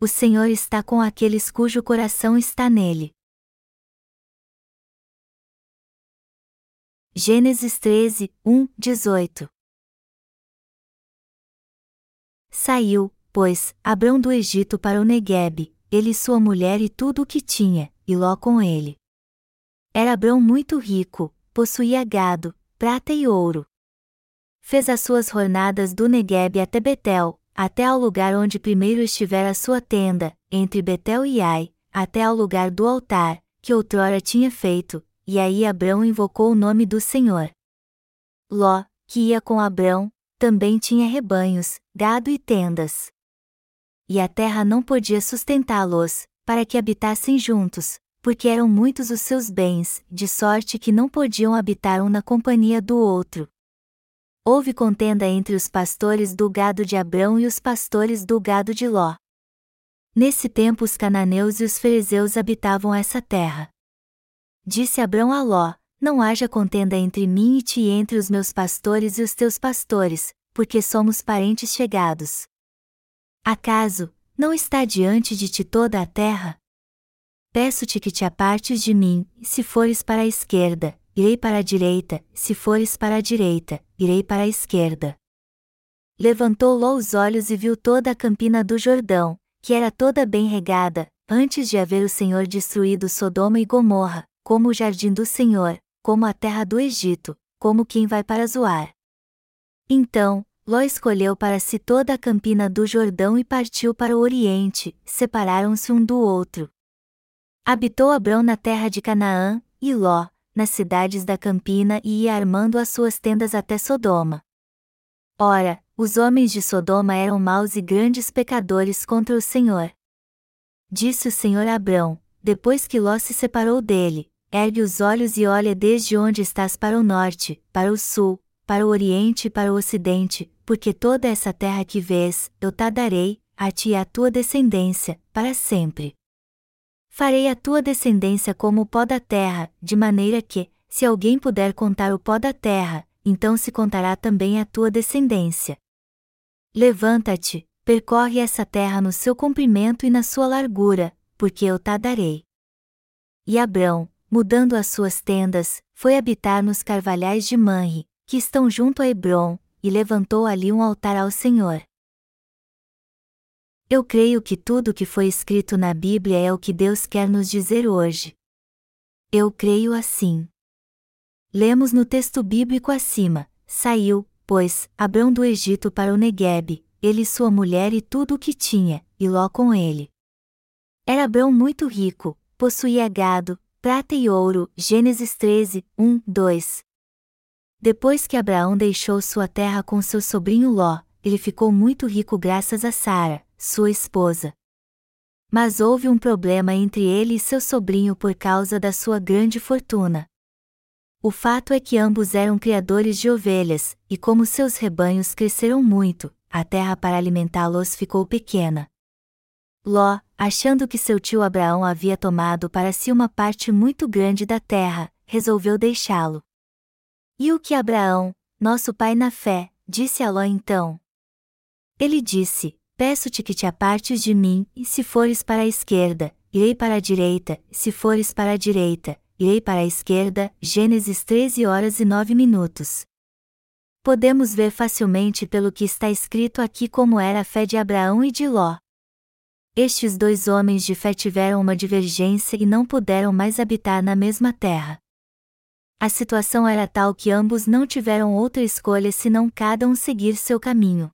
o Senhor está com aqueles cujo coração está nele. Gênesis 13, 1, 18 Saiu, pois, Abrão do Egito para o Neguebe, ele e sua mulher e tudo o que tinha, e Ló com ele. Era Abrão muito rico, possuía gado, prata e ouro. Fez as suas jornadas do Neguebe até Betel, até ao lugar onde primeiro estivera a sua tenda, entre Betel e Ai, até ao lugar do altar, que outrora tinha feito, e aí Abrão invocou o nome do Senhor. Ló, que ia com Abrão, também tinha rebanhos, gado e tendas. E a terra não podia sustentá-los, para que habitassem juntos, porque eram muitos os seus bens, de sorte que não podiam habitar um na companhia do outro. Houve contenda entre os pastores do gado de Abrão e os pastores do gado de Ló. Nesse tempo os cananeus e os fariseus habitavam essa terra. Disse Abrão a Ló: Não haja contenda entre mim e ti e entre os meus pastores e os teus pastores, porque somos parentes chegados. Acaso, não está diante de ti toda a terra? Peço-te que te apartes de mim, se fores para a esquerda, irei para a direita, se fores para a direita, irei para a esquerda. Levantou Ló os olhos e viu toda a campina do Jordão, que era toda bem regada, antes de haver o Senhor destruído Sodoma e Gomorra, como o jardim do Senhor, como a terra do Egito, como quem vai para Zoar. Então, Ló escolheu para si toda a campina do Jordão e partiu para o Oriente, separaram-se um do outro. Habitou Abrão na terra de Canaã, e Ló, nas cidades da campina e ia armando as suas tendas até Sodoma. Ora, os homens de Sodoma eram maus e grandes pecadores contra o Senhor. Disse o Senhor a Abrão, depois que Ló se separou dele: ergue os olhos e olha desde onde estás para o norte, para o sul, para o oriente e para o ocidente, porque toda essa terra que vês, eu te darei, a ti e à tua descendência, para sempre. Farei a tua descendência como o pó da terra, de maneira que, se alguém puder contar o pó da terra, então se contará também a tua descendência. Levanta-te, percorre essa terra no seu comprimento e na sua largura, porque eu te darei. E Abrão, mudando as suas tendas, foi habitar nos carvalhais de Manre, que estão junto a Hebron, e levantou ali um altar ao Senhor. Eu creio que tudo o que foi escrito na Bíblia é o que Deus quer nos dizer hoje. Eu creio assim. Lemos no texto bíblico acima: Saiu, pois, Abrão do Egito para o Neguebe, ele e sua mulher e tudo o que tinha, e Ló com ele. Era Abrão muito rico, possuía gado, prata e ouro. Gênesis 13, 1, 2. Depois que Abraão deixou sua terra com seu sobrinho Ló, ele ficou muito rico graças a Sara, sua esposa. Mas houve um problema entre ele e seu sobrinho por causa da sua grande fortuna. O fato é que ambos eram criadores de ovelhas, e como seus rebanhos cresceram muito, a terra para alimentá-los ficou pequena. Ló, achando que seu tio Abraão havia tomado para si uma parte muito grande da terra, resolveu deixá-lo. E o que Abraão, nosso pai na fé, disse a Ló então? Ele disse: Peço-te que te apartes de mim, e se fores para a esquerda, irei para a direita, se fores para a direita, irei para a esquerda. Gênesis 13 horas e 9 minutos. Podemos ver facilmente pelo que está escrito aqui como era a fé de Abraão e de Ló. Estes dois homens de fé tiveram uma divergência e não puderam mais habitar na mesma terra. A situação era tal que ambos não tiveram outra escolha senão cada um seguir seu caminho.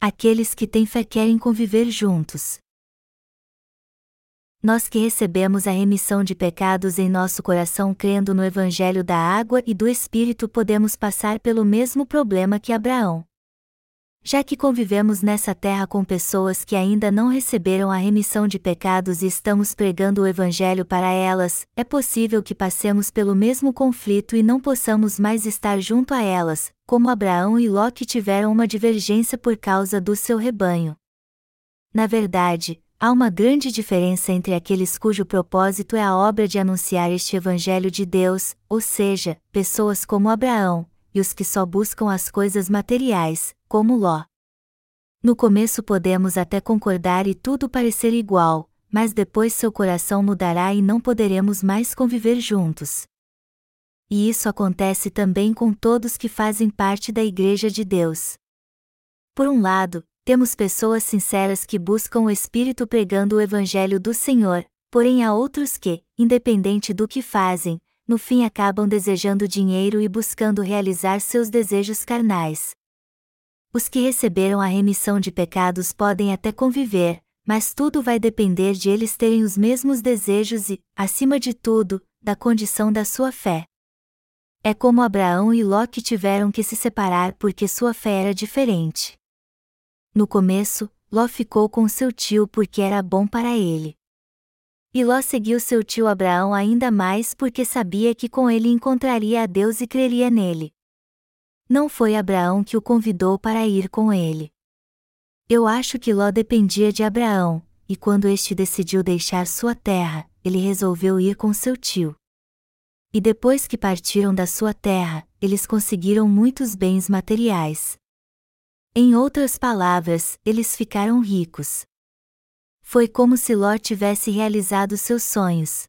Aqueles que têm fé querem conviver juntos. Nós que recebemos a remissão de pecados em nosso coração crendo no Evangelho da água e do Espírito podemos passar pelo mesmo problema que Abraão já que convivemos nessa terra com pessoas que ainda não receberam a remissão de pecados e estamos pregando o Evangelho para elas, é possível que passemos pelo mesmo conflito e não possamos mais estar junto a elas, como Abraão e Ló que tiveram uma divergência por causa do seu rebanho. Na verdade, há uma grande diferença entre aqueles cujo propósito é a obra de anunciar este Evangelho de Deus, ou seja, pessoas como Abraão, e os que só buscam as coisas materiais, como Ló. No começo podemos até concordar e tudo parecer igual, mas depois seu coração mudará e não poderemos mais conviver juntos. E isso acontece também com todos que fazem parte da Igreja de Deus. Por um lado, temos pessoas sinceras que buscam o Espírito pregando o Evangelho do Senhor, porém há outros que, independente do que fazem, no fim acabam desejando dinheiro e buscando realizar seus desejos carnais. Os que receberam a remissão de pecados podem até conviver, mas tudo vai depender de eles terem os mesmos desejos e, acima de tudo, da condição da sua fé. É como Abraão e Ló que tiveram que se separar porque sua fé era diferente. No começo, Ló ficou com seu tio porque era bom para ele. E Ló seguiu seu tio Abraão ainda mais porque sabia que com ele encontraria a Deus e creria nele. Não foi Abraão que o convidou para ir com ele. Eu acho que Ló dependia de Abraão, e quando este decidiu deixar sua terra, ele resolveu ir com seu tio. E depois que partiram da sua terra, eles conseguiram muitos bens materiais. Em outras palavras, eles ficaram ricos. Foi como se Ló tivesse realizado seus sonhos.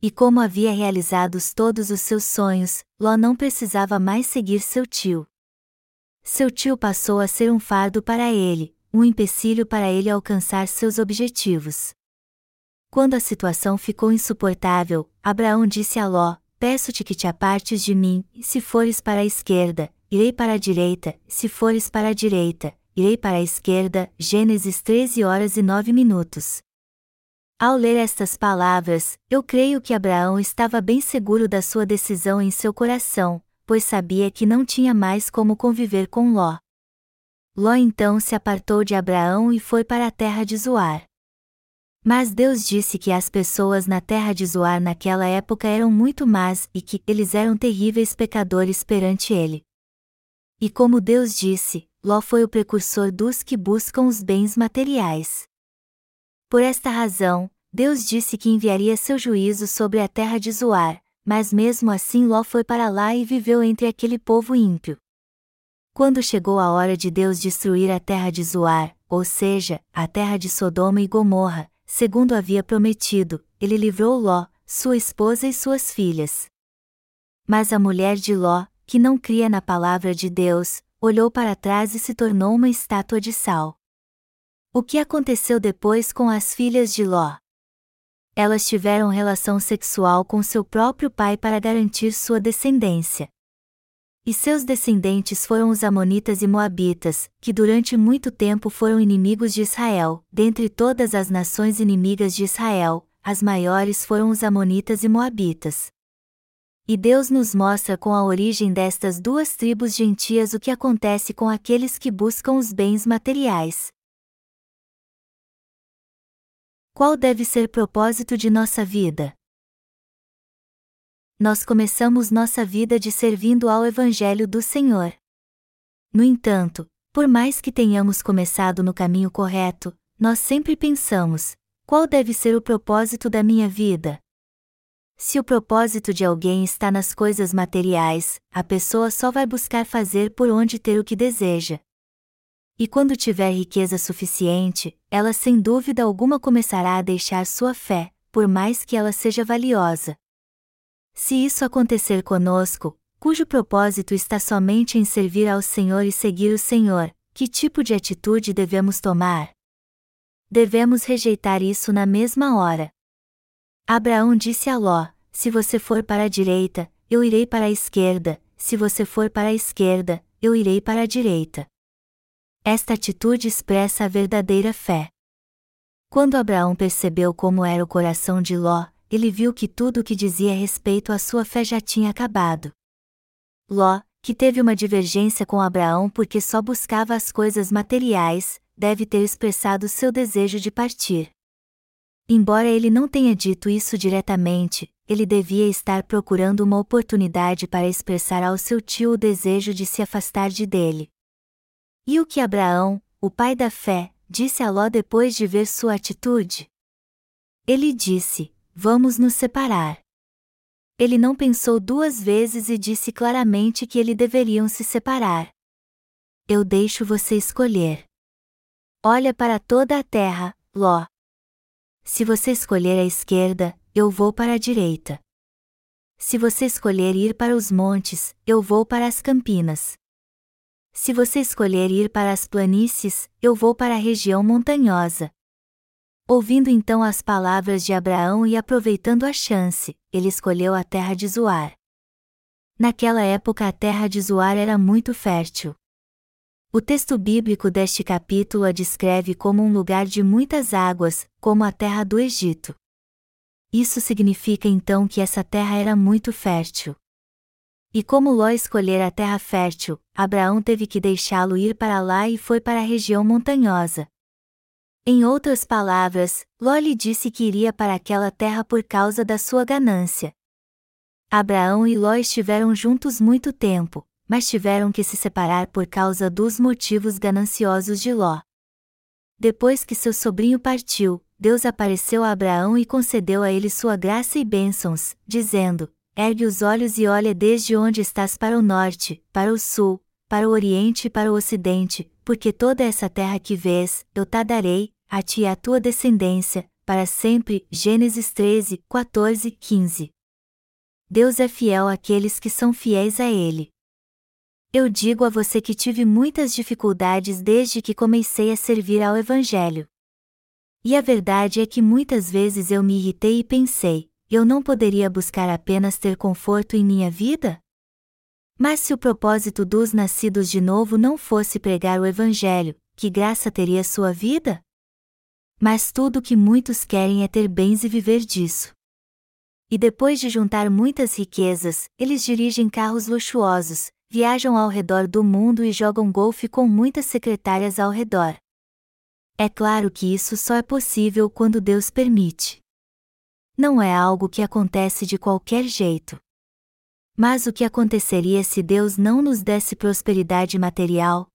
E como havia realizado todos os seus sonhos, Ló não precisava mais seguir seu tio. Seu tio passou a ser um fardo para ele, um empecilho para ele alcançar seus objetivos. Quando a situação ficou insuportável, Abraão disse a Ló: Peço-te que te apartes de mim, se fores para a esquerda, irei para a direita, se fores para a direita, irei para a esquerda. Gênesis 13 horas e 9 minutos. Ao ler estas palavras, eu creio que Abraão estava bem seguro da sua decisão em seu coração, pois sabia que não tinha mais como conviver com Ló. Ló então se apartou de Abraão e foi para a terra de Zoar. Mas Deus disse que as pessoas na terra de Zoar naquela época eram muito más e que eles eram terríveis pecadores perante ele. E como Deus disse, Ló foi o precursor dos que buscam os bens materiais. Por esta razão, Deus disse que enviaria seu juízo sobre a terra de Zoar, mas mesmo assim Ló foi para lá e viveu entre aquele povo ímpio. Quando chegou a hora de Deus destruir a terra de Zoar, ou seja, a terra de Sodoma e Gomorra, segundo havia prometido, ele livrou Ló, sua esposa e suas filhas. Mas a mulher de Ló, que não cria na palavra de Deus, olhou para trás e se tornou uma estátua de sal. O que aconteceu depois com as filhas de Ló? Elas tiveram relação sexual com seu próprio pai para garantir sua descendência. E seus descendentes foram os Amonitas e Moabitas, que durante muito tempo foram inimigos de Israel. Dentre todas as nações inimigas de Israel, as maiores foram os Amonitas e Moabitas. E Deus nos mostra com a origem destas duas tribos gentias o que acontece com aqueles que buscam os bens materiais. Qual deve ser o propósito de nossa vida? nós começamos nossa vida de servindo ao Evangelho do Senhor. No entanto, por mais que tenhamos começado no caminho correto, nós sempre pensamos: qual deve ser o propósito da minha vida? Se o propósito de alguém está nas coisas materiais, a pessoa só vai buscar fazer por onde ter o que deseja. E quando tiver riqueza suficiente, ela sem dúvida alguma começará a deixar sua fé, por mais que ela seja valiosa. Se isso acontecer conosco, cujo propósito está somente em servir ao Senhor e seguir o Senhor, que tipo de atitude devemos tomar? Devemos rejeitar isso na mesma hora. Abraão disse a Ló: Se você for para a direita, eu irei para a esquerda, se você for para a esquerda, eu irei para a direita. Esta atitude expressa a verdadeira fé. Quando Abraão percebeu como era o coração de Ló, ele viu que tudo o que dizia respeito à sua fé já tinha acabado. Ló, que teve uma divergência com Abraão porque só buscava as coisas materiais, deve ter expressado seu desejo de partir. Embora ele não tenha dito isso diretamente, ele devia estar procurando uma oportunidade para expressar ao seu tio o desejo de se afastar de dele. E o que Abraão, o pai da fé, disse a Ló depois de ver sua atitude? Ele disse: Vamos nos separar. Ele não pensou duas vezes e disse claramente que eles deveriam se separar. Eu deixo você escolher. Olha para toda a terra, Ló. Se você escolher a esquerda, eu vou para a direita. Se você escolher ir para os montes, eu vou para as campinas. Se você escolher ir para as planícies, eu vou para a região montanhosa. Ouvindo então as palavras de Abraão e aproveitando a chance, ele escolheu a terra de Zoar. Naquela época a terra de Zoar era muito fértil. O texto bíblico deste capítulo a descreve como um lugar de muitas águas, como a terra do Egito. Isso significa então que essa terra era muito fértil. E como Ló escolher a terra fértil, Abraão teve que deixá-lo ir para lá e foi para a região montanhosa. Em outras palavras, Ló lhe disse que iria para aquela terra por causa da sua ganância. Abraão e Ló estiveram juntos muito tempo, mas tiveram que se separar por causa dos motivos gananciosos de Ló. Depois que seu sobrinho partiu, Deus apareceu a Abraão e concedeu a ele sua graça e bênçãos, dizendo: Ergue os olhos e olha desde onde estás para o norte, para o sul, para o oriente e para o ocidente, porque toda essa terra que vês, eu te darei, a ti e à tua descendência, para sempre. Gênesis 13, 14, 15. Deus é fiel àqueles que são fiéis a Ele. Eu digo a você que tive muitas dificuldades desde que comecei a servir ao Evangelho. E a verdade é que muitas vezes eu me irritei e pensei: eu não poderia buscar apenas ter conforto em minha vida? Mas se o propósito dos nascidos de novo não fosse pregar o Evangelho, que graça teria sua vida? Mas tudo o que muitos querem é ter bens e viver disso. E depois de juntar muitas riquezas, eles dirigem carros luxuosos, viajam ao redor do mundo e jogam golfe com muitas secretárias ao redor. É claro que isso só é possível quando Deus permite. Não é algo que acontece de qualquer jeito. Mas o que aconteceria se Deus não nos desse prosperidade material?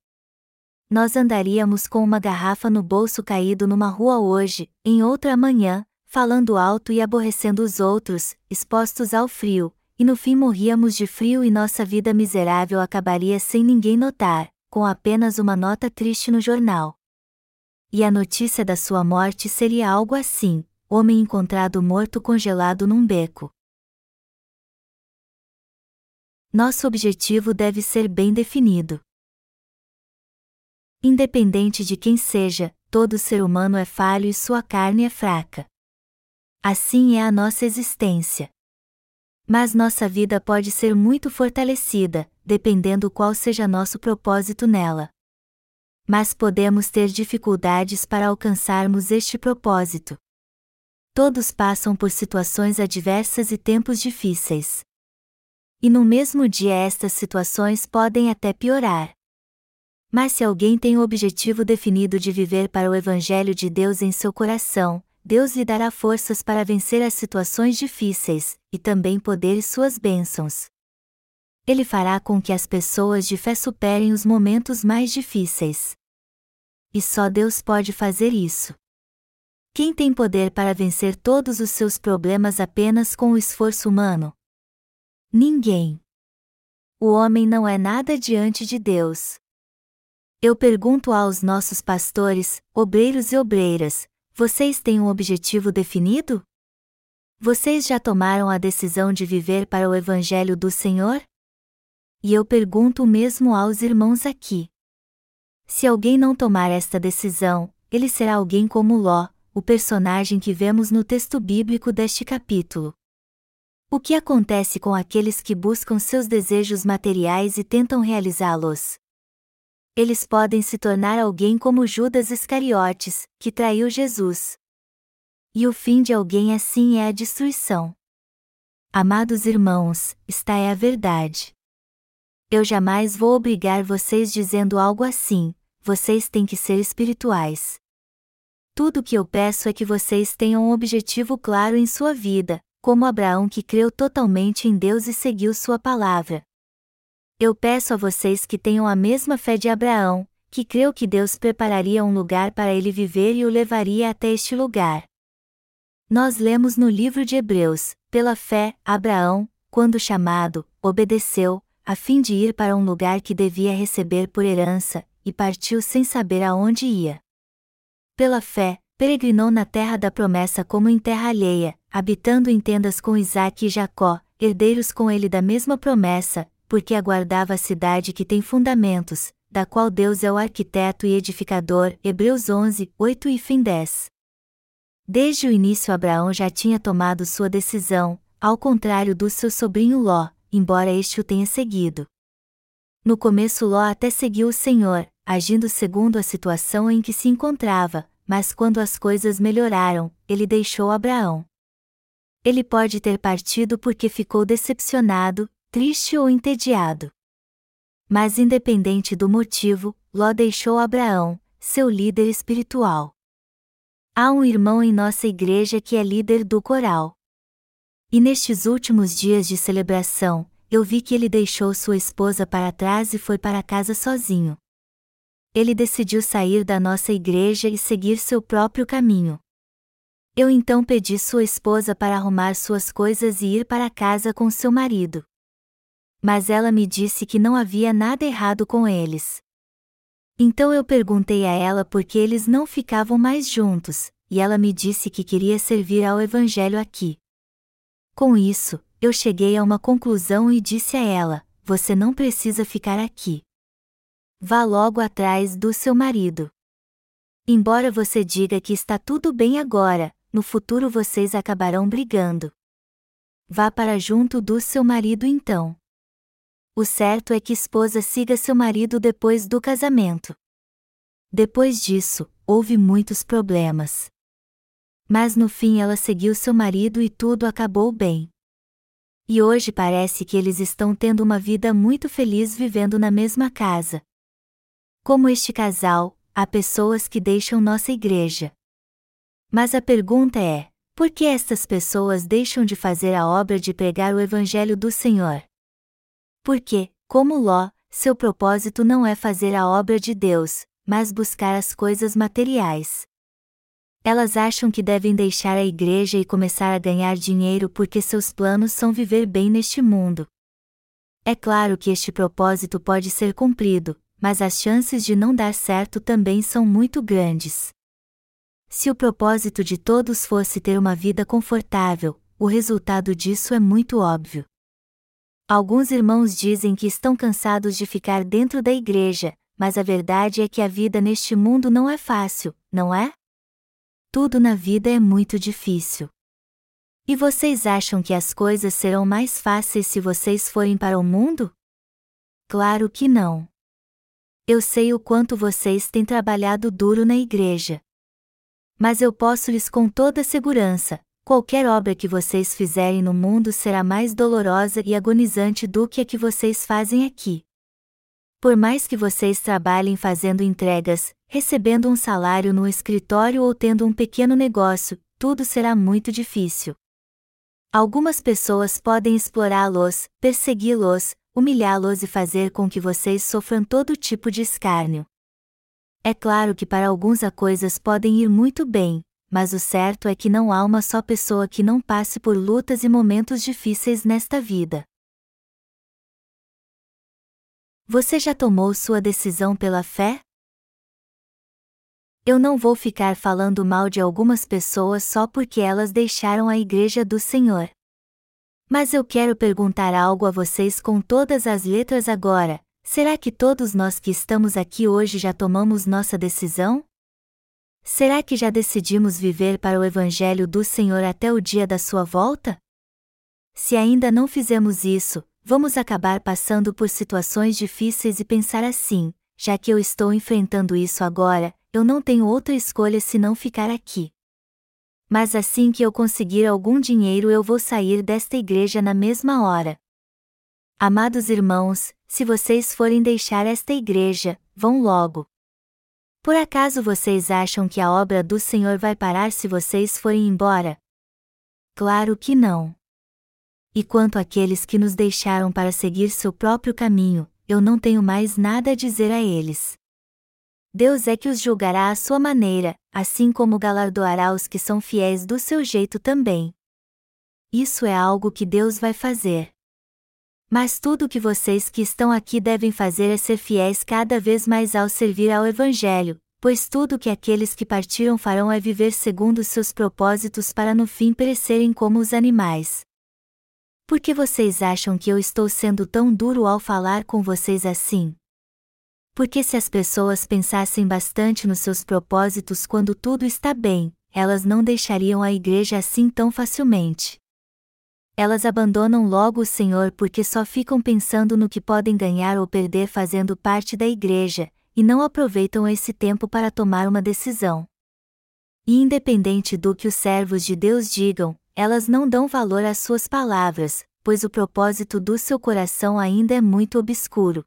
Nós andaríamos com uma garrafa no bolso caído numa rua hoje, em outra amanhã, falando alto e aborrecendo os outros, expostos ao frio, e no fim morríamos de frio e nossa vida miserável acabaria sem ninguém notar, com apenas uma nota triste no jornal. E a notícia da sua morte seria algo assim: homem encontrado morto congelado num beco. Nosso objetivo deve ser bem definido. Independente de quem seja, todo ser humano é falho e sua carne é fraca. Assim é a nossa existência. Mas nossa vida pode ser muito fortalecida, dependendo qual seja nosso propósito nela. Mas podemos ter dificuldades para alcançarmos este propósito. Todos passam por situações adversas e tempos difíceis. E no mesmo dia estas situações podem até piorar. Mas se alguém tem o objetivo definido de viver para o Evangelho de Deus em seu coração, Deus lhe dará forças para vencer as situações difíceis, e também poder e suas bênçãos. Ele fará com que as pessoas de fé superem os momentos mais difíceis. E só Deus pode fazer isso. Quem tem poder para vencer todos os seus problemas apenas com o esforço humano? Ninguém. O homem não é nada diante de Deus. Eu pergunto aos nossos pastores, obreiros e obreiras: vocês têm um objetivo definido? Vocês já tomaram a decisão de viver para o Evangelho do Senhor? E eu pergunto o mesmo aos irmãos aqui. Se alguém não tomar esta decisão, ele será alguém como Ló, o personagem que vemos no texto bíblico deste capítulo. O que acontece com aqueles que buscam seus desejos materiais e tentam realizá-los? eles podem se tornar alguém como Judas Iscariotes, que traiu Jesus. E o fim de alguém assim é a destruição. Amados irmãos, esta é a verdade. Eu jamais vou obrigar vocês dizendo algo assim, vocês têm que ser espirituais. Tudo o que eu peço é que vocês tenham um objetivo claro em sua vida, como Abraão que creu totalmente em Deus e seguiu sua palavra, eu peço a vocês que tenham a mesma fé de Abraão, que creu que Deus prepararia um lugar para ele viver e o levaria até este lugar. Nós lemos no livro de Hebreus: pela fé, Abraão, quando chamado, obedeceu, a fim de ir para um lugar que devia receber por herança, e partiu sem saber aonde ia. Pela fé, peregrinou na terra da promessa como em terra alheia, habitando em tendas com Isaque e Jacó, herdeiros com ele da mesma promessa, porque aguardava a cidade que tem fundamentos, da qual Deus é o arquiteto e edificador. Hebreus 11, 8 e fim 10. Desde o início Abraão já tinha tomado sua decisão, ao contrário do seu sobrinho Ló, embora este o tenha seguido. No começo Ló até seguiu o Senhor, agindo segundo a situação em que se encontrava, mas quando as coisas melhoraram, ele deixou Abraão. Ele pode ter partido porque ficou decepcionado, triste ou entediado. Mas independente do motivo, Ló deixou Abraão, seu líder espiritual. Há um irmão em nossa igreja que é líder do coral. E nestes últimos dias de celebração, eu vi que ele deixou sua esposa para trás e foi para casa sozinho. Ele decidiu sair da nossa igreja e seguir seu próprio caminho. Eu então pedi sua esposa para arrumar suas coisas e ir para casa com seu marido mas ela me disse que não havia nada errado com eles. Então eu perguntei a ela por que eles não ficavam mais juntos, e ela me disse que queria servir ao Evangelho aqui. Com isso, eu cheguei a uma conclusão e disse a ela: Você não precisa ficar aqui. Vá logo atrás do seu marido. Embora você diga que está tudo bem agora, no futuro vocês acabarão brigando. Vá para junto do seu marido então. O certo é que esposa siga seu marido depois do casamento. Depois disso, houve muitos problemas. Mas no fim ela seguiu seu marido e tudo acabou bem. E hoje parece que eles estão tendo uma vida muito feliz vivendo na mesma casa. Como este casal, há pessoas que deixam nossa igreja. Mas a pergunta é: por que estas pessoas deixam de fazer a obra de pregar o Evangelho do Senhor? Porque, como Ló, seu propósito não é fazer a obra de Deus, mas buscar as coisas materiais. Elas acham que devem deixar a igreja e começar a ganhar dinheiro porque seus planos são viver bem neste mundo. É claro que este propósito pode ser cumprido, mas as chances de não dar certo também são muito grandes. Se o propósito de todos fosse ter uma vida confortável, o resultado disso é muito óbvio. Alguns irmãos dizem que estão cansados de ficar dentro da igreja, mas a verdade é que a vida neste mundo não é fácil, não é? Tudo na vida é muito difícil. E vocês acham que as coisas serão mais fáceis se vocês forem para o mundo? Claro que não. Eu sei o quanto vocês têm trabalhado duro na igreja. Mas eu posso lhes com toda segurança, Qualquer obra que vocês fizerem no mundo será mais dolorosa e agonizante do que a que vocês fazem aqui. Por mais que vocês trabalhem fazendo entregas, recebendo um salário no escritório ou tendo um pequeno negócio, tudo será muito difícil. Algumas pessoas podem explorá-los, persegui-los, humilhá-los e fazer com que vocês sofram todo tipo de escárnio. É claro que para alguns as coisas podem ir muito bem, mas o certo é que não há uma só pessoa que não passe por lutas e momentos difíceis nesta vida. Você já tomou sua decisão pela fé? Eu não vou ficar falando mal de algumas pessoas só porque elas deixaram a igreja do Senhor. Mas eu quero perguntar algo a vocês com todas as letras agora: será que todos nós que estamos aqui hoje já tomamos nossa decisão? Será que já decidimos viver para o Evangelho do Senhor até o dia da sua volta? Se ainda não fizemos isso, vamos acabar passando por situações difíceis e pensar assim: já que eu estou enfrentando isso agora, eu não tenho outra escolha senão ficar aqui. Mas assim que eu conseguir algum dinheiro, eu vou sair desta igreja na mesma hora. Amados irmãos, se vocês forem deixar esta igreja, vão logo. Por acaso vocês acham que a obra do Senhor vai parar se vocês forem embora? Claro que não. E quanto àqueles que nos deixaram para seguir seu próprio caminho, eu não tenho mais nada a dizer a eles. Deus é que os julgará à sua maneira, assim como galardoará os que são fiéis do seu jeito também. Isso é algo que Deus vai fazer. Mas tudo o que vocês que estão aqui devem fazer é ser fiéis cada vez mais ao servir ao Evangelho, pois tudo que aqueles que partiram farão é viver segundo seus propósitos para no fim perecerem como os animais. Por que vocês acham que eu estou sendo tão duro ao falar com vocês assim? Porque se as pessoas pensassem bastante nos seus propósitos quando tudo está bem, elas não deixariam a igreja assim tão facilmente. Elas abandonam logo o Senhor porque só ficam pensando no que podem ganhar ou perder fazendo parte da igreja, e não aproveitam esse tempo para tomar uma decisão. E independente do que os servos de Deus digam, elas não dão valor às suas palavras, pois o propósito do seu coração ainda é muito obscuro.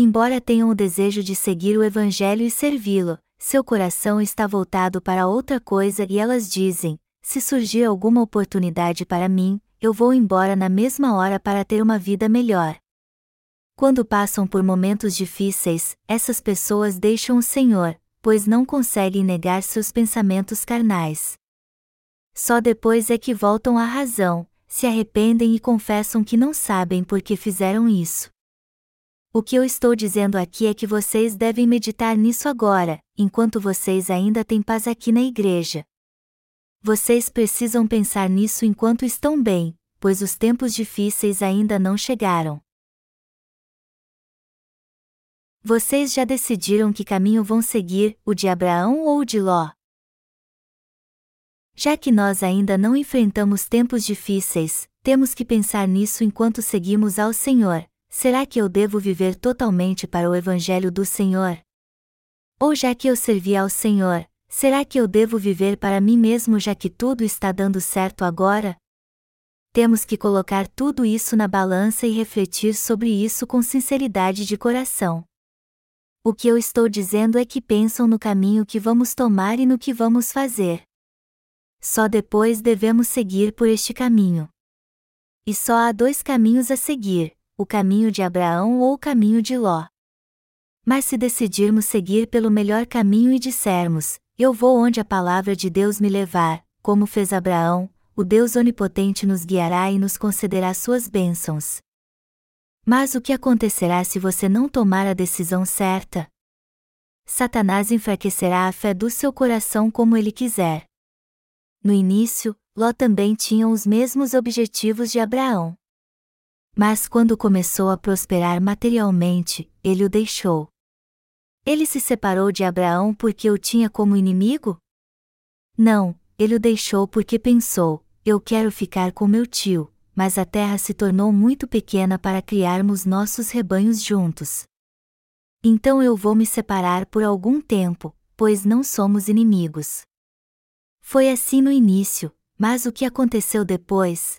Embora tenham o desejo de seguir o Evangelho e servi-lo, seu coração está voltado para outra coisa e elas dizem: se surgir alguma oportunidade para mim, eu vou embora na mesma hora para ter uma vida melhor. Quando passam por momentos difíceis, essas pessoas deixam o Senhor, pois não conseguem negar seus pensamentos carnais. Só depois é que voltam à razão, se arrependem e confessam que não sabem por que fizeram isso. O que eu estou dizendo aqui é que vocês devem meditar nisso agora, enquanto vocês ainda têm paz aqui na igreja. Vocês precisam pensar nisso enquanto estão bem, pois os tempos difíceis ainda não chegaram. Vocês já decidiram que caminho vão seguir, o de Abraão ou o de Ló? Já que nós ainda não enfrentamos tempos difíceis, temos que pensar nisso enquanto seguimos ao Senhor. Será que eu devo viver totalmente para o Evangelho do Senhor? Ou já que eu servi ao Senhor, será que eu devo viver para mim mesmo já que tudo está dando certo agora? Temos que colocar tudo isso na balança e refletir sobre isso com sinceridade de coração. O que eu estou dizendo é que pensam no caminho que vamos tomar e no que vamos fazer. Só depois devemos seguir por este caminho. E só há dois caminhos a seguir: o caminho de Abraão ou o caminho de Ló. Mas se decidirmos seguir pelo melhor caminho e dissermos: Eu vou onde a palavra de Deus me levar, como fez Abraão, o Deus onipotente nos guiará e nos concederá suas bênçãos. Mas o que acontecerá se você não tomar a decisão certa? Satanás enfraquecerá a fé do seu coração como ele quiser. No início, Ló também tinha os mesmos objetivos de Abraão. Mas quando começou a prosperar materialmente, ele o deixou. Ele se separou de Abraão porque o tinha como inimigo? Não, ele o deixou porque pensou: eu quero ficar com meu tio, mas a terra se tornou muito pequena para criarmos nossos rebanhos juntos. Então eu vou me separar por algum tempo, pois não somos inimigos. Foi assim no início, mas o que aconteceu depois?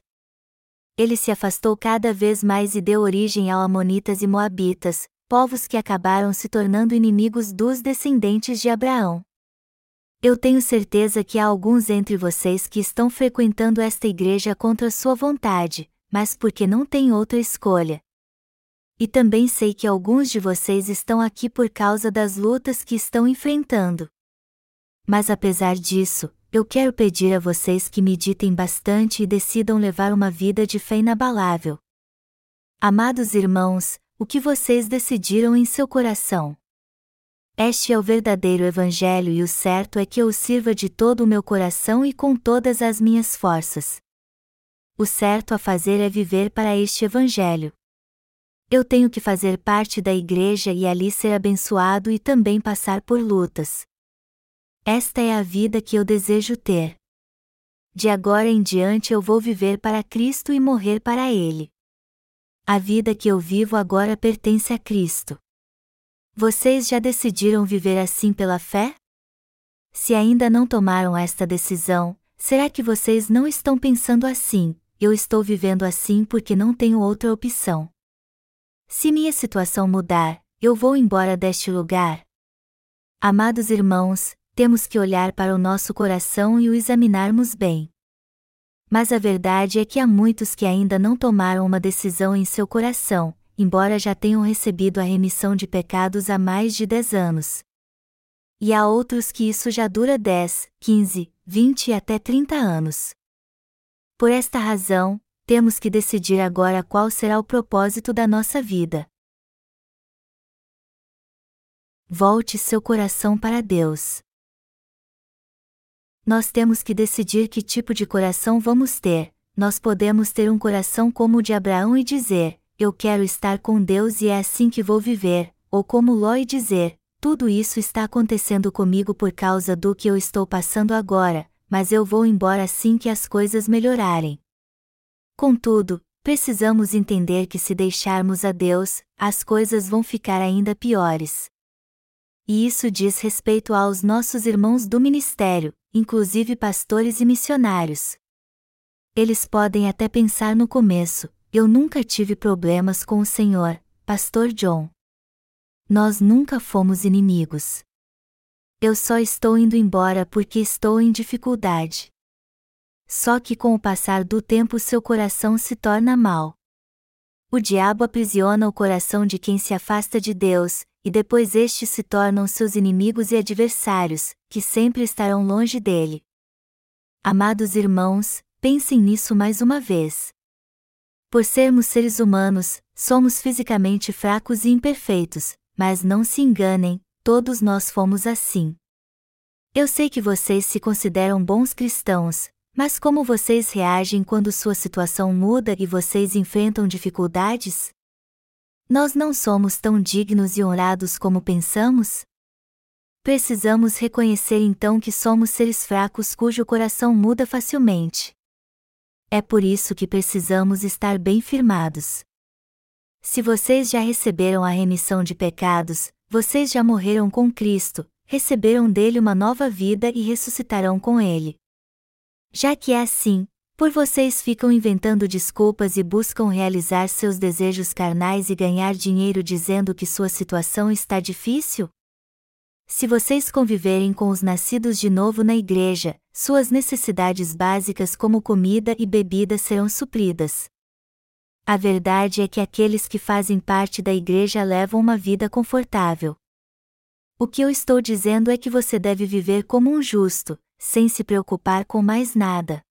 Ele se afastou cada vez mais e deu origem aos Amonitas e Moabitas, povos que acabaram se tornando inimigos dos descendentes de Abraão. Eu tenho certeza que há alguns entre vocês que estão frequentando esta igreja contra sua vontade, mas porque não têm outra escolha. E também sei que alguns de vocês estão aqui por causa das lutas que estão enfrentando. Mas apesar disso, eu quero pedir a vocês que meditem bastante e decidam levar uma vida de fé inabalável. Amados irmãos, o que vocês decidiram em seu coração? Este é o verdadeiro Evangelho e o certo é que eu o sirva de todo o meu coração e com todas as minhas forças. O certo a fazer é viver para este Evangelho. Eu tenho que fazer parte da igreja e ali ser abençoado e também passar por lutas. Esta é a vida que eu desejo ter. De agora em diante eu vou viver para Cristo e morrer para Ele. A vida que eu vivo agora pertence a Cristo. Vocês já decidiram viver assim pela fé? Se ainda não tomaram esta decisão, será que vocês não estão pensando assim? Eu estou vivendo assim porque não tenho outra opção. Se minha situação mudar, eu vou embora deste lugar. Amados irmãos, temos que olhar para o nosso coração e o examinarmos bem. Mas a verdade é que há muitos que ainda não tomaram uma decisão em seu coração, embora já tenham recebido a remissão de pecados há mais de 10 anos. E há outros que isso já dura 10, 15, 20 e até 30 anos. Por esta razão, temos que decidir agora qual será o propósito da nossa vida. volte seu coração para Deus. Nós temos que decidir que tipo de coração vamos ter. Nós podemos ter um coração como o de Abraão e dizer: Eu quero estar com Deus e é assim que vou viver, ou como Ló e dizer: Tudo isso está acontecendo comigo por causa do que eu estou passando agora, mas eu vou embora assim que as coisas melhorarem. Contudo, precisamos entender que se deixarmos a Deus, as coisas vão ficar ainda piores. E isso diz respeito aos nossos irmãos do ministério, inclusive pastores e missionários. Eles podem até pensar no começo: eu nunca tive problemas com o Senhor, Pastor John. Nós nunca fomos inimigos. Eu só estou indo embora porque estou em dificuldade. Só que com o passar do tempo seu coração se torna mau. O diabo aprisiona o coração de quem se afasta de Deus, e depois estes se tornam seus inimigos e adversários, que sempre estarão longe dele. Amados irmãos, pensem nisso mais uma vez. Por sermos seres humanos, somos fisicamente fracos e imperfeitos, mas não se enganem, todos nós fomos assim. Eu sei que vocês se consideram bons cristãos, mas como vocês reagem quando sua situação muda e vocês enfrentam dificuldades? Nós não somos tão dignos e honrados como pensamos? Precisamos reconhecer então que somos seres fracos cujo coração muda facilmente. É por isso que precisamos estar bem firmados. Se vocês já receberam a remissão de pecados, vocês já morreram com Cristo, receberam dele uma nova vida e ressuscitarão com ele. Já que é assim, por vocês ficam inventando desculpas e buscam realizar seus desejos carnais e ganhar dinheiro dizendo que sua situação está difícil? Se vocês conviverem com os nascidos de novo na igreja, suas necessidades básicas como comida e bebida serão supridas. A verdade é que aqueles que fazem parte da igreja levam uma vida confortável. O que eu estou dizendo é que você deve viver como um justo, sem se preocupar com mais nada.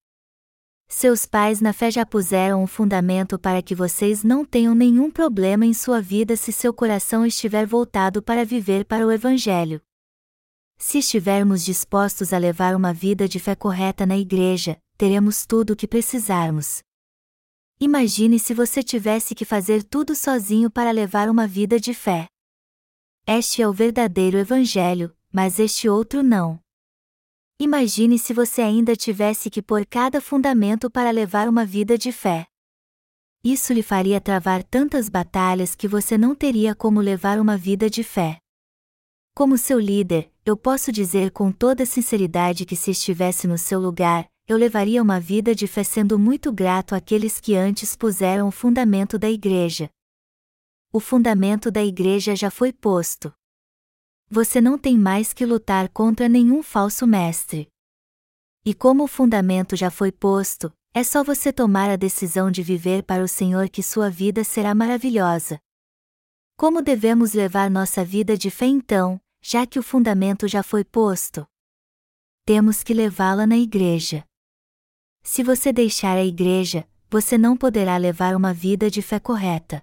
Seus pais na fé já puseram um fundamento para que vocês não tenham nenhum problema em sua vida se seu coração estiver voltado para viver para o Evangelho. Se estivermos dispostos a levar uma vida de fé correta na igreja, teremos tudo o que precisarmos. Imagine se você tivesse que fazer tudo sozinho para levar uma vida de fé. Este é o verdadeiro Evangelho, mas este outro não. Imagine se você ainda tivesse que pôr cada fundamento para levar uma vida de fé. Isso lhe faria travar tantas batalhas que você não teria como levar uma vida de fé. Como seu líder, eu posso dizer com toda sinceridade que se estivesse no seu lugar, eu levaria uma vida de fé sendo muito grato àqueles que antes puseram o fundamento da igreja. O fundamento da igreja já foi posto você não tem mais que lutar contra nenhum falso mestre. E como o fundamento já foi posto, é só você tomar a decisão de viver para o Senhor que sua vida será maravilhosa. Como devemos levar nossa vida de fé então, já que o fundamento já foi posto? Temos que levá-la na igreja. Se você deixar a igreja, você não poderá levar uma vida de fé correta.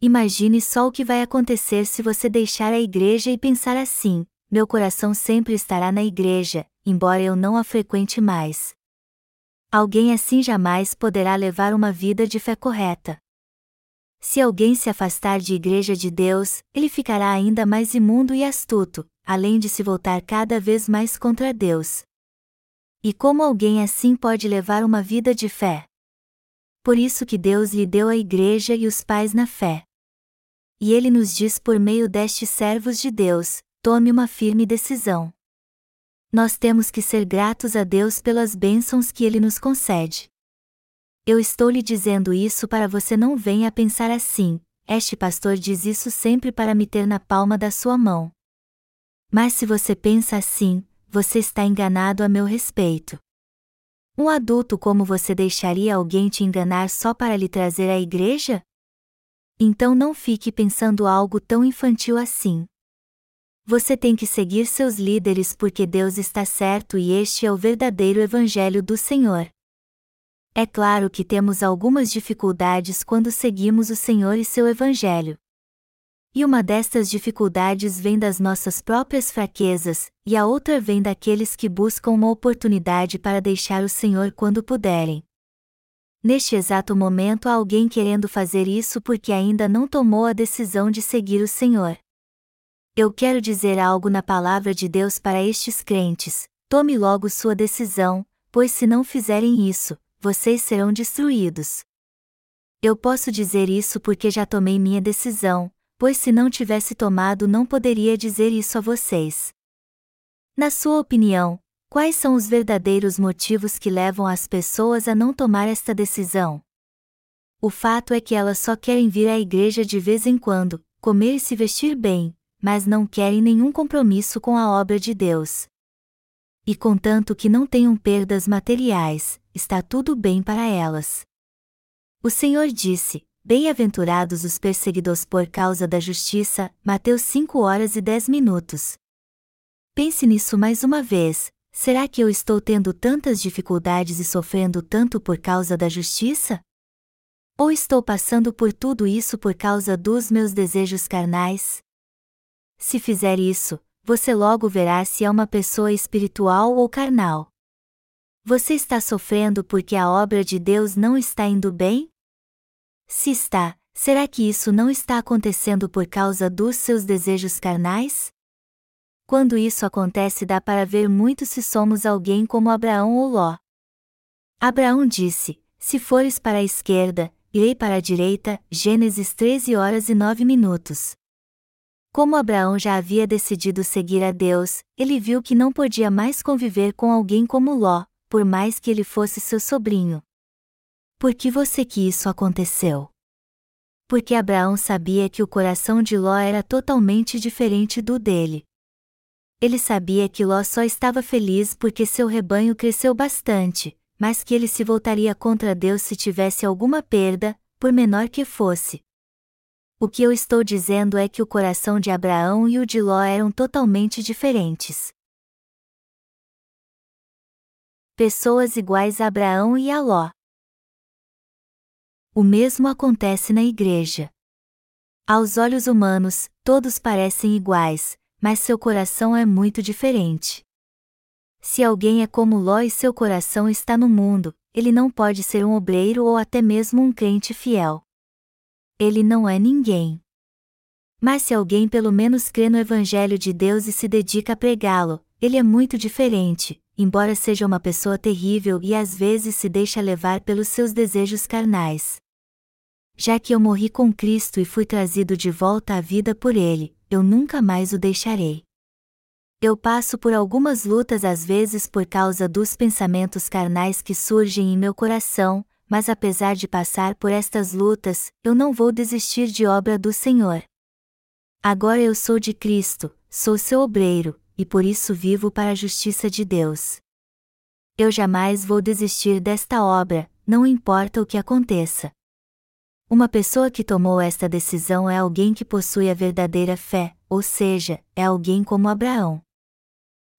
Imagine só o que vai acontecer se você deixar a igreja e pensar assim: meu coração sempre estará na igreja, embora eu não a frequente mais. Alguém assim jamais poderá levar uma vida de fé correta. Se alguém se afastar de igreja de Deus, ele ficará ainda mais imundo e astuto, além de se voltar cada vez mais contra Deus. E como alguém assim pode levar uma vida de fé? Por isso que Deus lhe deu a igreja e os pais na fé e ele nos diz por meio destes servos de Deus: tome uma firme decisão. Nós temos que ser gratos a Deus pelas bênçãos que ele nos concede. Eu estou lhe dizendo isso para você não venha pensar assim: este pastor diz isso sempre para me ter na palma da sua mão. Mas se você pensa assim, você está enganado a meu respeito. Um adulto como você deixaria alguém te enganar só para lhe trazer à igreja? Então não fique pensando algo tão infantil assim. Você tem que seguir seus líderes porque Deus está certo e este é o verdadeiro Evangelho do Senhor. É claro que temos algumas dificuldades quando seguimos o Senhor e seu Evangelho. e uma destas dificuldades vem das nossas próprias fraquezas, e a outra vem daqueles que buscam uma oportunidade para deixar o Senhor quando puderem. Neste exato momento há alguém querendo fazer isso porque ainda não tomou a decisão de seguir o Senhor. Eu quero dizer algo na palavra de Deus para estes crentes: tome logo sua decisão, pois se não fizerem isso, vocês serão destruídos. Eu posso dizer isso porque já tomei minha decisão, pois se não tivesse tomado não poderia dizer isso a vocês. Na sua opinião, Quais são os verdadeiros motivos que levam as pessoas a não tomar esta decisão? O fato é que elas só querem vir à igreja de vez em quando, comer e se vestir bem, mas não querem nenhum compromisso com a obra de Deus. E contanto que não tenham perdas materiais, está tudo bem para elas. O Senhor disse: Bem-aventurados os perseguidos por causa da justiça. Mateus 5 horas e 10 minutos. Pense nisso mais uma vez, Será que eu estou tendo tantas dificuldades e sofrendo tanto por causa da justiça? Ou estou passando por tudo isso por causa dos meus desejos carnais? Se fizer isso, você logo verá se é uma pessoa espiritual ou carnal. Você está sofrendo porque a obra de Deus não está indo bem? Se está, será que isso não está acontecendo por causa dos seus desejos carnais? Quando isso acontece, dá para ver muito se somos alguém como Abraão ou Ló. Abraão disse: Se fores para a esquerda, irei para a direita. Gênesis 13 horas e 9 minutos. Como Abraão já havia decidido seguir a Deus, ele viu que não podia mais conviver com alguém como Ló, por mais que ele fosse seu sobrinho. Por que você que isso aconteceu? Porque Abraão sabia que o coração de Ló era totalmente diferente do dele. Ele sabia que Ló só estava feliz porque seu rebanho cresceu bastante, mas que ele se voltaria contra Deus se tivesse alguma perda, por menor que fosse. O que eu estou dizendo é que o coração de Abraão e o de Ló eram totalmente diferentes. Pessoas iguais a Abraão e a Ló. O mesmo acontece na igreja. Aos olhos humanos, todos parecem iguais, mas seu coração é muito diferente. Se alguém é como Ló e seu coração está no mundo, ele não pode ser um obreiro ou até mesmo um crente fiel. Ele não é ninguém. Mas se alguém pelo menos crê no Evangelho de Deus e se dedica a pregá-lo, ele é muito diferente, embora seja uma pessoa terrível e às vezes se deixa levar pelos seus desejos carnais. Já que eu morri com Cristo e fui trazido de volta à vida por Ele, eu nunca mais o deixarei. Eu passo por algumas lutas às vezes por causa dos pensamentos carnais que surgem em meu coração, mas apesar de passar por estas lutas, eu não vou desistir de obra do Senhor. Agora eu sou de Cristo, sou seu obreiro, e por isso vivo para a justiça de Deus. Eu jamais vou desistir desta obra, não importa o que aconteça. Uma pessoa que tomou esta decisão é alguém que possui a verdadeira fé, ou seja, é alguém como Abraão.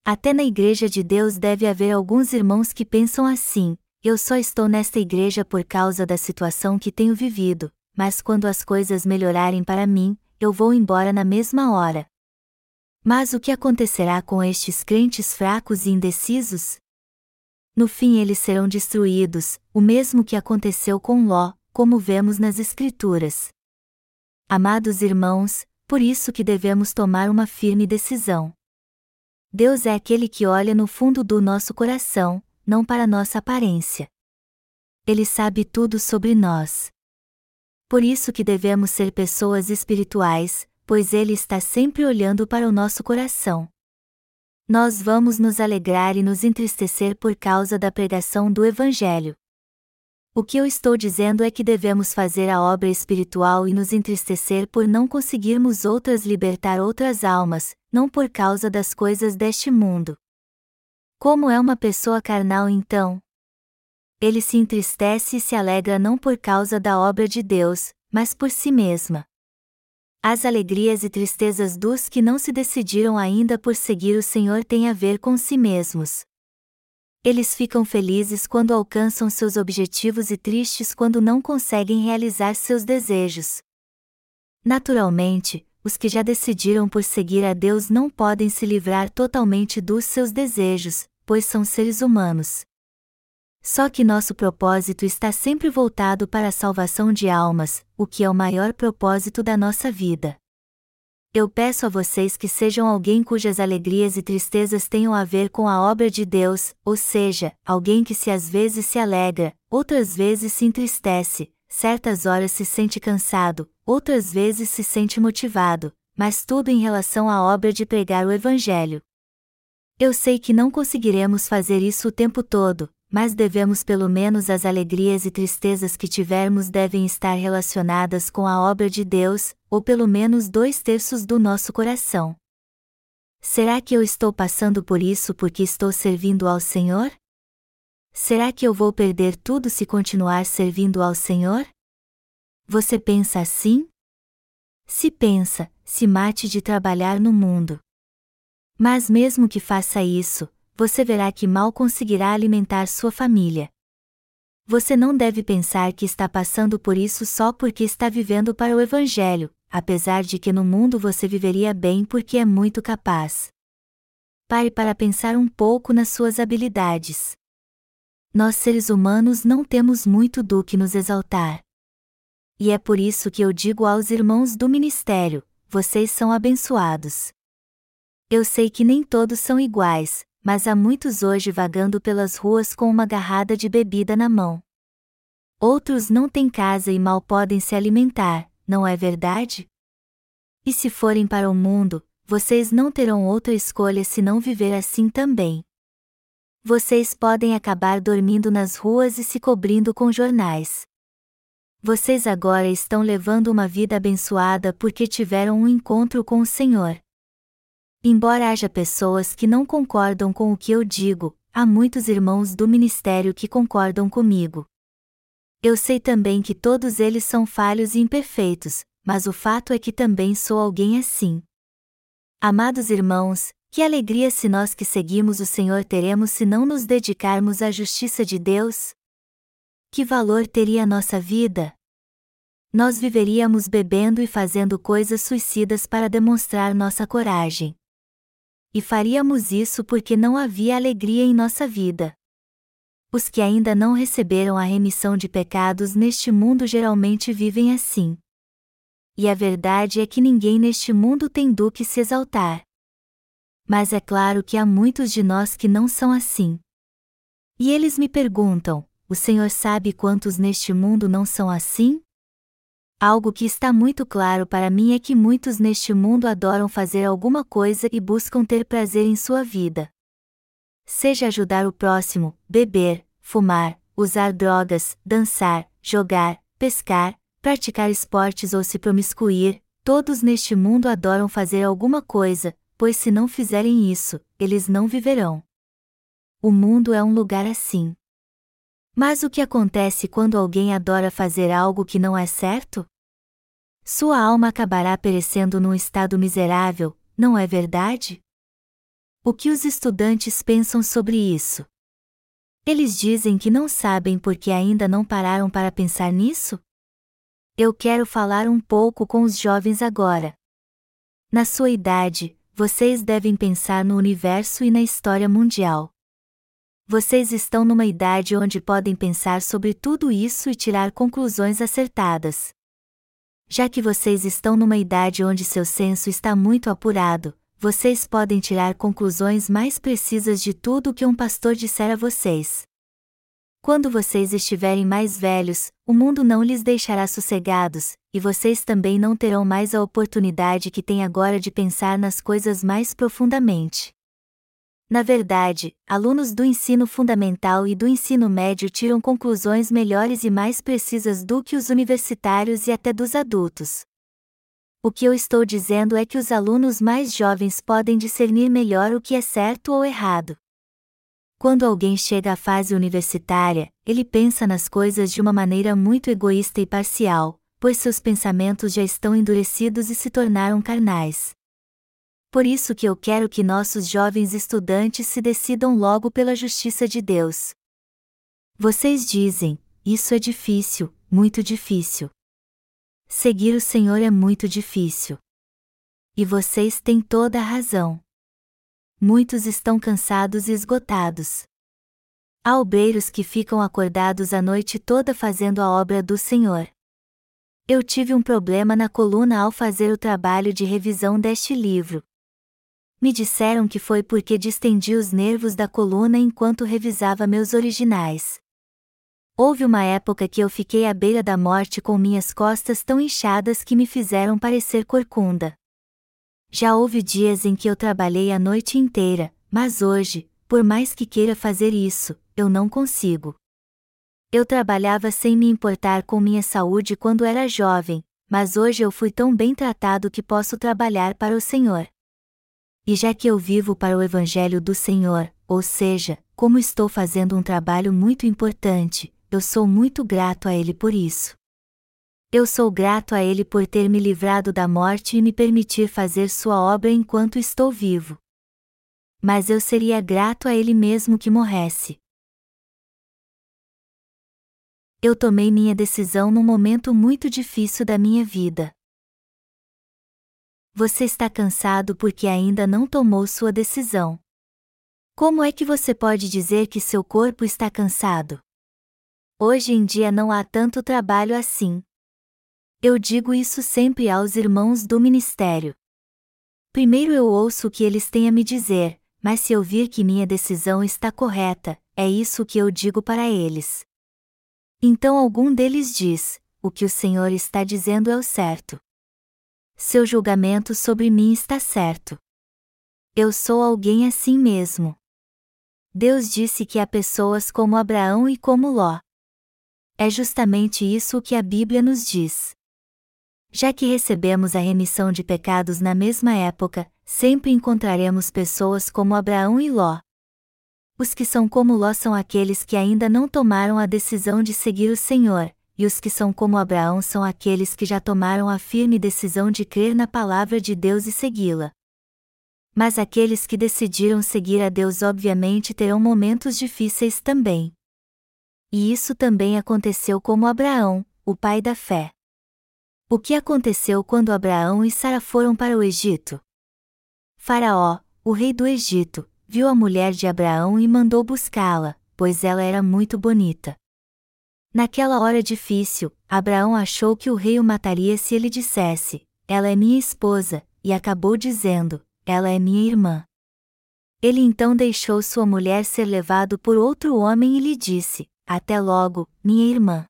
Até na Igreja de Deus deve haver alguns irmãos que pensam assim: eu só estou nesta igreja por causa da situação que tenho vivido, mas quando as coisas melhorarem para mim, eu vou embora na mesma hora. Mas o que acontecerá com estes crentes fracos e indecisos? No fim eles serão destruídos, o mesmo que aconteceu com Ló, como vemos nas Escrituras. Amados irmãos, por isso que devemos tomar uma firme decisão. Deus é aquele que olha no fundo do nosso coração, não para nossa aparência. Ele sabe tudo sobre nós. Por isso que devemos ser pessoas espirituais, pois ele está sempre olhando para o nosso coração. Nós vamos nos alegrar e nos entristecer por causa da pregação do Evangelho. O que eu estou dizendo é que devemos fazer a obra espiritual e nos entristecer por não conseguirmos outras libertar outras almas, não por causa das coisas deste mundo. Como é uma pessoa carnal então? Ele se entristece e se alegra não por causa da obra de Deus, mas por si mesma. As alegrias e tristezas dos que não se decidiram ainda por seguir o Senhor têm a ver com si mesmos. Eles ficam felizes quando alcançam seus objetivos e tristes quando não conseguem realizar seus desejos. Naturalmente, os que já decidiram por seguir a Deus não podem se livrar totalmente dos seus desejos, pois são seres humanos. Só que nosso propósito está sempre voltado para a salvação de almas, o que é o maior propósito da nossa vida. Eu peço a vocês que sejam alguém cujas alegrias e tristezas tenham a ver com a obra de Deus, ou seja, alguém que se às vezes se alegra, outras vezes se entristece, certas horas se sente cansado, outras vezes se sente motivado, mas tudo em relação à obra de pregar o Evangelho. Eu sei que não conseguiremos fazer isso o tempo todo, mas devemos pelo menos as alegrias e tristezas que tivermos devem estar relacionadas com a obra de Deus, ou pelo menos dois terços do nosso coração. Será que eu estou passando por isso porque estou servindo ao Senhor? Será que eu vou perder tudo se continuar servindo ao Senhor? Você pensa assim? Se pensa, se mate de trabalhar no mundo. Mas mesmo que faça isso, você verá que mal conseguirá alimentar sua família. Você não deve pensar que está passando por isso só porque está vivendo para o Evangelho, apesar de que no mundo você viveria bem porque é muito capaz. Pare para pensar um pouco nas suas habilidades. Nós seres humanos não temos muito do que nos exaltar. E é por isso que eu digo aos irmãos do ministério: vocês são abençoados. Eu sei que nem todos são iguais, mas há muitos hoje vagando pelas ruas com uma garrada de bebida na mão. Outros não têm casa e mal podem se alimentar, não é verdade? E se forem para o mundo, vocês não terão outra escolha senão viver assim também. Vocês podem acabar dormindo nas ruas e se cobrindo com jornais. Vocês agora estão levando uma vida abençoada porque tiveram um encontro com o Senhor. Embora haja pessoas que não concordam com o que eu digo, há muitos irmãos do ministério que concordam comigo. Eu sei também que todos eles são falhos e imperfeitos, mas o fato é que também sou alguém assim. Amados irmãos, que alegria se nós que seguimos o Senhor teremos se não nos dedicarmos à justiça de Deus? Que valor teria a nossa vida? Nós viveríamos bebendo e fazendo coisas suicidas para demonstrar nossa coragem. E faríamos isso porque não havia alegria em nossa vida. Os que ainda não receberam a remissão de pecados neste mundo geralmente vivem assim. E a verdade é que ninguém neste mundo tem do que se exaltar. Mas é claro que há muitos de nós que não são assim. E eles me perguntam: o Senhor sabe quantos neste mundo não são assim? Algo que está muito claro para mim é que muitos neste mundo adoram fazer alguma coisa e buscam ter prazer em sua vida. Seja ajudar o próximo, beber, fumar, usar drogas, dançar, jogar, pescar, praticar esportes ou se promiscuir, todos neste mundo adoram fazer alguma coisa, pois se não fizerem isso, eles não viverão. O mundo é um lugar assim. Mas o que acontece quando alguém adora fazer algo que não é certo? Sua alma acabará perecendo num estado miserável, não é verdade? O que os estudantes pensam sobre isso? Eles dizem que não sabem porque ainda não pararam para pensar nisso? Eu quero falar um pouco com os jovens agora. Na sua idade, vocês devem pensar no universo e na história mundial. Vocês estão numa idade onde podem pensar sobre tudo isso e tirar conclusões acertadas. Já que vocês estão numa idade onde seu senso está muito apurado, vocês podem tirar conclusões mais precisas de tudo o que um pastor disser a vocês. Quando vocês estiverem mais velhos, o mundo não lhes deixará sossegados, e vocês também não terão mais a oportunidade que têm agora de pensar nas coisas mais profundamente. Na verdade, alunos do ensino fundamental e do ensino médio tiram conclusões melhores e mais precisas do que os universitários e até dos adultos. O que eu estou dizendo é que os alunos mais jovens podem discernir melhor o que é certo ou errado. Quando alguém chega à fase universitária, ele pensa nas coisas de uma maneira muito egoísta e parcial, pois seus pensamentos já estão endurecidos e se tornaram carnais. Por isso que eu quero que nossos jovens estudantes se decidam logo pela justiça de Deus. Vocês dizem, isso é difícil, muito difícil. Seguir o Senhor é muito difícil. E vocês têm toda a razão. Muitos estão cansados e esgotados. Há obreiros que ficam acordados a noite toda fazendo a obra do Senhor. Eu tive um problema na coluna ao fazer o trabalho de revisão deste livro. Me disseram que foi porque distendi os nervos da coluna enquanto revisava meus originais. Houve uma época que eu fiquei à beira da morte com minhas costas tão inchadas que me fizeram parecer corcunda. Já houve dias em que eu trabalhei a noite inteira, mas hoje, por mais que queira fazer isso, eu não consigo. Eu trabalhava sem me importar com minha saúde quando era jovem, mas hoje eu fui tão bem tratado que posso trabalhar para o Senhor. E já que eu vivo para o Evangelho do Senhor, ou seja, como estou fazendo um trabalho muito importante, eu sou muito grato a Ele por isso. Eu sou grato a Ele por ter me livrado da morte e me permitir fazer Sua obra enquanto estou vivo. Mas eu seria grato a Ele mesmo que morresse. Eu tomei minha decisão num momento muito difícil da minha vida. Você está cansado porque ainda não tomou sua decisão. Como é que você pode dizer que seu corpo está cansado? Hoje em dia não há tanto trabalho assim. Eu digo isso sempre aos irmãos do ministério. Primeiro eu ouço o que eles têm a me dizer, mas se eu vir que minha decisão está correta, é isso que eu digo para eles. Então algum deles diz: O que o Senhor está dizendo é o certo. Seu julgamento sobre mim está certo. Eu sou alguém assim mesmo. Deus disse que há pessoas como Abraão e como Ló. É justamente isso o que a Bíblia nos diz. Já que recebemos a remissão de pecados na mesma época, sempre encontraremos pessoas como Abraão e Ló. Os que são como Ló são aqueles que ainda não tomaram a decisão de seguir o Senhor, e os que são como Abraão são aqueles que já tomaram a firme decisão de crer na palavra de Deus e segui-la. Mas aqueles que decidiram seguir a Deus obviamente terão momentos difíceis também. E isso também aconteceu como Abraão, o pai da fé. O que aconteceu quando Abraão e Sara foram para o Egito? Faraó, o rei do Egito, viu a mulher de Abraão e mandou buscá-la, pois ela era muito bonita. Naquela hora difícil, Abraão achou que o rei o mataria se ele dissesse: Ela é minha esposa, e acabou dizendo: Ela é minha irmã. Ele então deixou sua mulher ser levado por outro homem e lhe disse: até logo, minha irmã.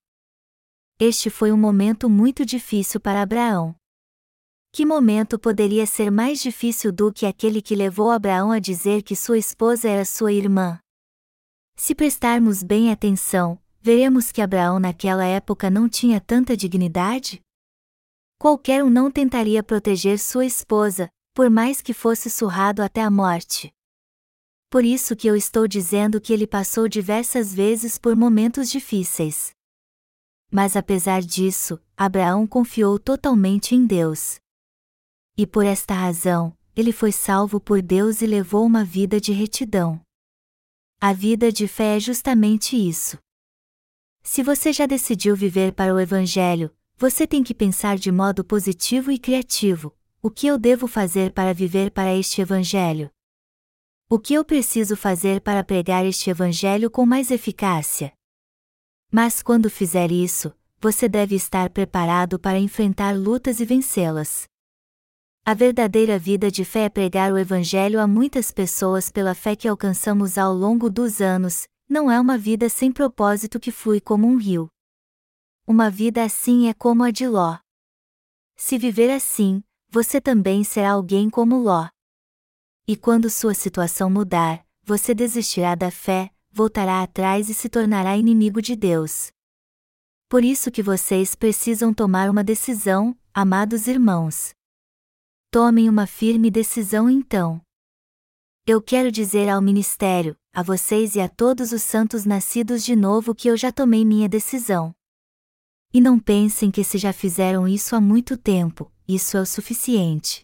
Este foi um momento muito difícil para Abraão. Que momento poderia ser mais difícil do que aquele que levou Abraão a dizer que sua esposa era sua irmã? Se prestarmos bem atenção, veremos que Abraão naquela época não tinha tanta dignidade? Qualquer um não tentaria proteger sua esposa, por mais que fosse surrado até a morte por isso que eu estou dizendo que ele passou diversas vezes por momentos difíceis. Mas apesar disso, Abraão confiou totalmente em Deus. E por esta razão, ele foi salvo por Deus e levou uma vida de retidão. A vida de fé é justamente isso. Se você já decidiu viver para o Evangelho, você tem que pensar de modo positivo e criativo: o que eu devo fazer para viver para este Evangelho? O que eu preciso fazer para pregar este Evangelho com mais eficácia? Mas quando fizer isso, você deve estar preparado para enfrentar lutas e vencê-las. A verdadeira vida de fé é pregar o Evangelho a muitas pessoas pela fé que alcançamos ao longo dos anos, não é uma vida sem propósito que flui como um rio. Uma vida assim é como a de Ló. Se viver assim, você também será alguém como Ló. E quando sua situação mudar, você desistirá da fé, voltará atrás e se tornará inimigo de Deus. Por isso que vocês precisam tomar uma decisão, amados irmãos. Tomem uma firme decisão então. Eu quero dizer ao ministério, a vocês e a todos os santos nascidos de novo que eu já tomei minha decisão. E não pensem que se já fizeram isso há muito tempo, isso é o suficiente.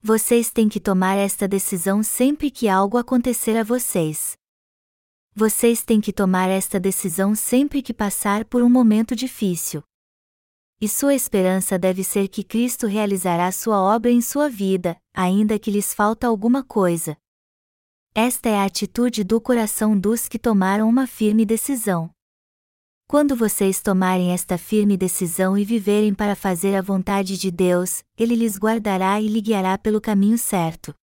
Vocês têm que tomar esta decisão sempre que algo acontecer a vocês. Vocês têm que tomar esta decisão sempre que passar por um momento difícil. e sua esperança deve ser que Cristo realizará sua obra em sua vida, ainda que lhes falta alguma coisa. Esta é a atitude do coração dos que tomaram uma firme decisão. Quando vocês tomarem esta firme decisão e viverem para fazer a vontade de Deus, Ele lhes guardará e lhe guiará pelo caminho certo.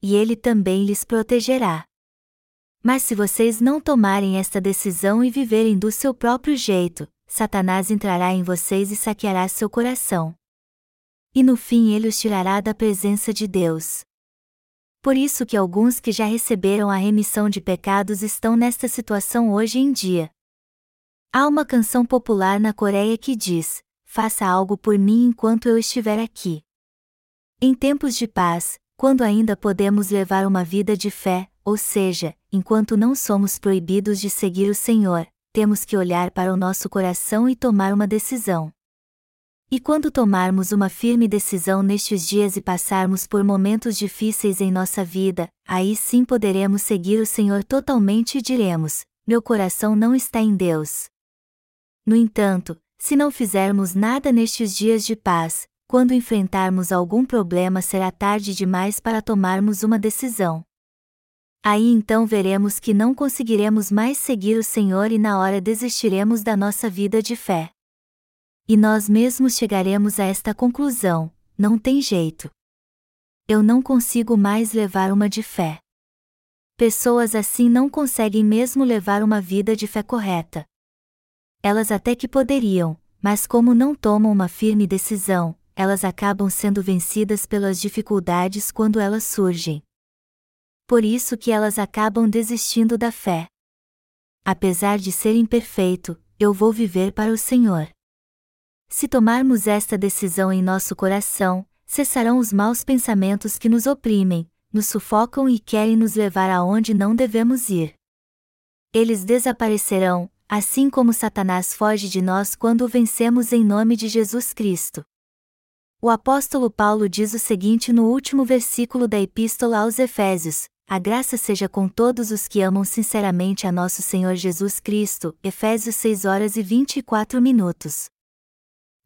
E Ele também lhes protegerá. Mas se vocês não tomarem esta decisão e viverem do seu próprio jeito, Satanás entrará em vocês e saqueará seu coração. E no fim ele os tirará da presença de Deus. Por isso que alguns que já receberam a remissão de pecados estão nesta situação hoje em dia. Há uma canção popular na Coreia que diz: Faça algo por mim enquanto eu estiver aqui. Em tempos de paz, quando ainda podemos levar uma vida de fé, ou seja, enquanto não somos proibidos de seguir o Senhor, temos que olhar para o nosso coração e tomar uma decisão. E quando tomarmos uma firme decisão nestes dias e passarmos por momentos difíceis em nossa vida, aí sim poderemos seguir o Senhor totalmente e diremos: Meu coração não está em Deus. No entanto, se não fizermos nada nestes dias de paz, quando enfrentarmos algum problema será tarde demais para tomarmos uma decisão. Aí então veremos que não conseguiremos mais seguir o Senhor e na hora desistiremos da nossa vida de fé. E nós mesmos chegaremos a esta conclusão: não tem jeito. Eu não consigo mais levar uma de fé. Pessoas assim não conseguem mesmo levar uma vida de fé correta. Elas até que poderiam, mas como não tomam uma firme decisão, elas acabam sendo vencidas pelas dificuldades quando elas surgem por isso que elas acabam desistindo da fé. Apesar de ser imperfeito, eu vou viver para o Senhor. Se tomarmos esta decisão em nosso coração, cessarão os maus pensamentos que nos oprimem, nos sufocam e querem nos levar aonde não devemos ir. Eles desaparecerão, assim como Satanás foge de nós quando o vencemos em nome de Jesus Cristo. O apóstolo Paulo diz o seguinte no último versículo da Epístola aos Efésios: a graça seja com todos os que amam sinceramente a nosso Senhor Jesus Cristo. Efésios 6 horas e 24 minutos.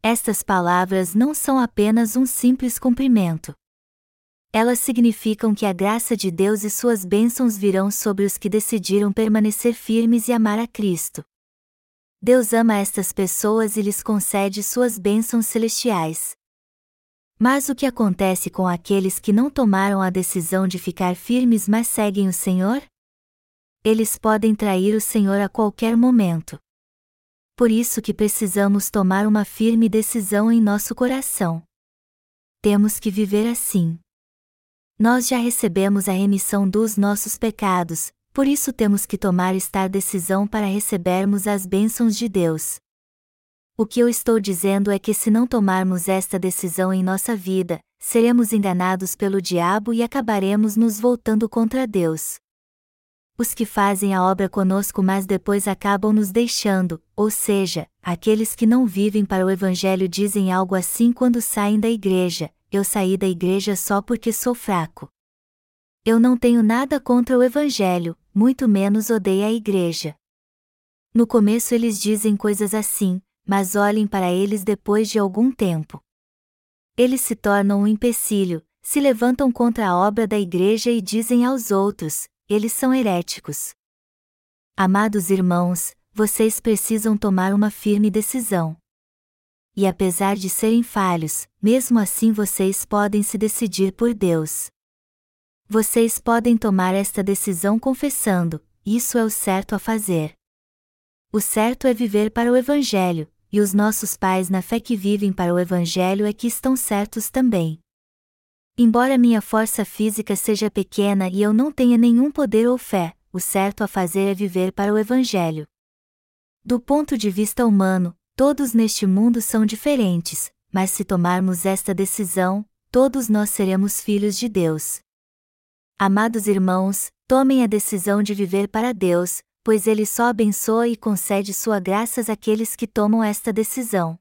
Estas palavras não são apenas um simples cumprimento. Elas significam que a graça de Deus e suas bênçãos virão sobre os que decidiram permanecer firmes e amar a Cristo. Deus ama estas pessoas e lhes concede suas bênçãos celestiais. Mas o que acontece com aqueles que não tomaram a decisão de ficar firmes mas seguem o Senhor? Eles podem trair o Senhor a qualquer momento. Por isso que precisamos tomar uma firme decisão em nosso coração. Temos que viver assim. Nós já recebemos a remissão dos nossos pecados, por isso temos que tomar esta decisão para recebermos as bênçãos de Deus. O que eu estou dizendo é que se não tomarmos esta decisão em nossa vida, seremos enganados pelo diabo e acabaremos nos voltando contra Deus. Os que fazem a obra conosco mas depois acabam nos deixando, ou seja, aqueles que não vivem para o Evangelho dizem algo assim quando saem da igreja: Eu saí da igreja só porque sou fraco. Eu não tenho nada contra o Evangelho, muito menos odeio a igreja. No começo eles dizem coisas assim, mas olhem para eles depois de algum tempo. Eles se tornam um empecilho, se levantam contra a obra da igreja e dizem aos outros: eles são heréticos. Amados irmãos, vocês precisam tomar uma firme decisão. E apesar de serem falhos, mesmo assim vocês podem se decidir por Deus. Vocês podem tomar esta decisão confessando: isso é o certo a fazer. O certo é viver para o Evangelho, e os nossos pais na fé que vivem para o Evangelho é que estão certos também. Embora minha força física seja pequena e eu não tenha nenhum poder ou fé, o certo a fazer é viver para o Evangelho. Do ponto de vista humano, todos neste mundo são diferentes, mas se tomarmos esta decisão, todos nós seremos filhos de Deus. Amados irmãos, tomem a decisão de viver para Deus, pois ele só abençoa e concede sua graças àqueles que tomam esta decisão.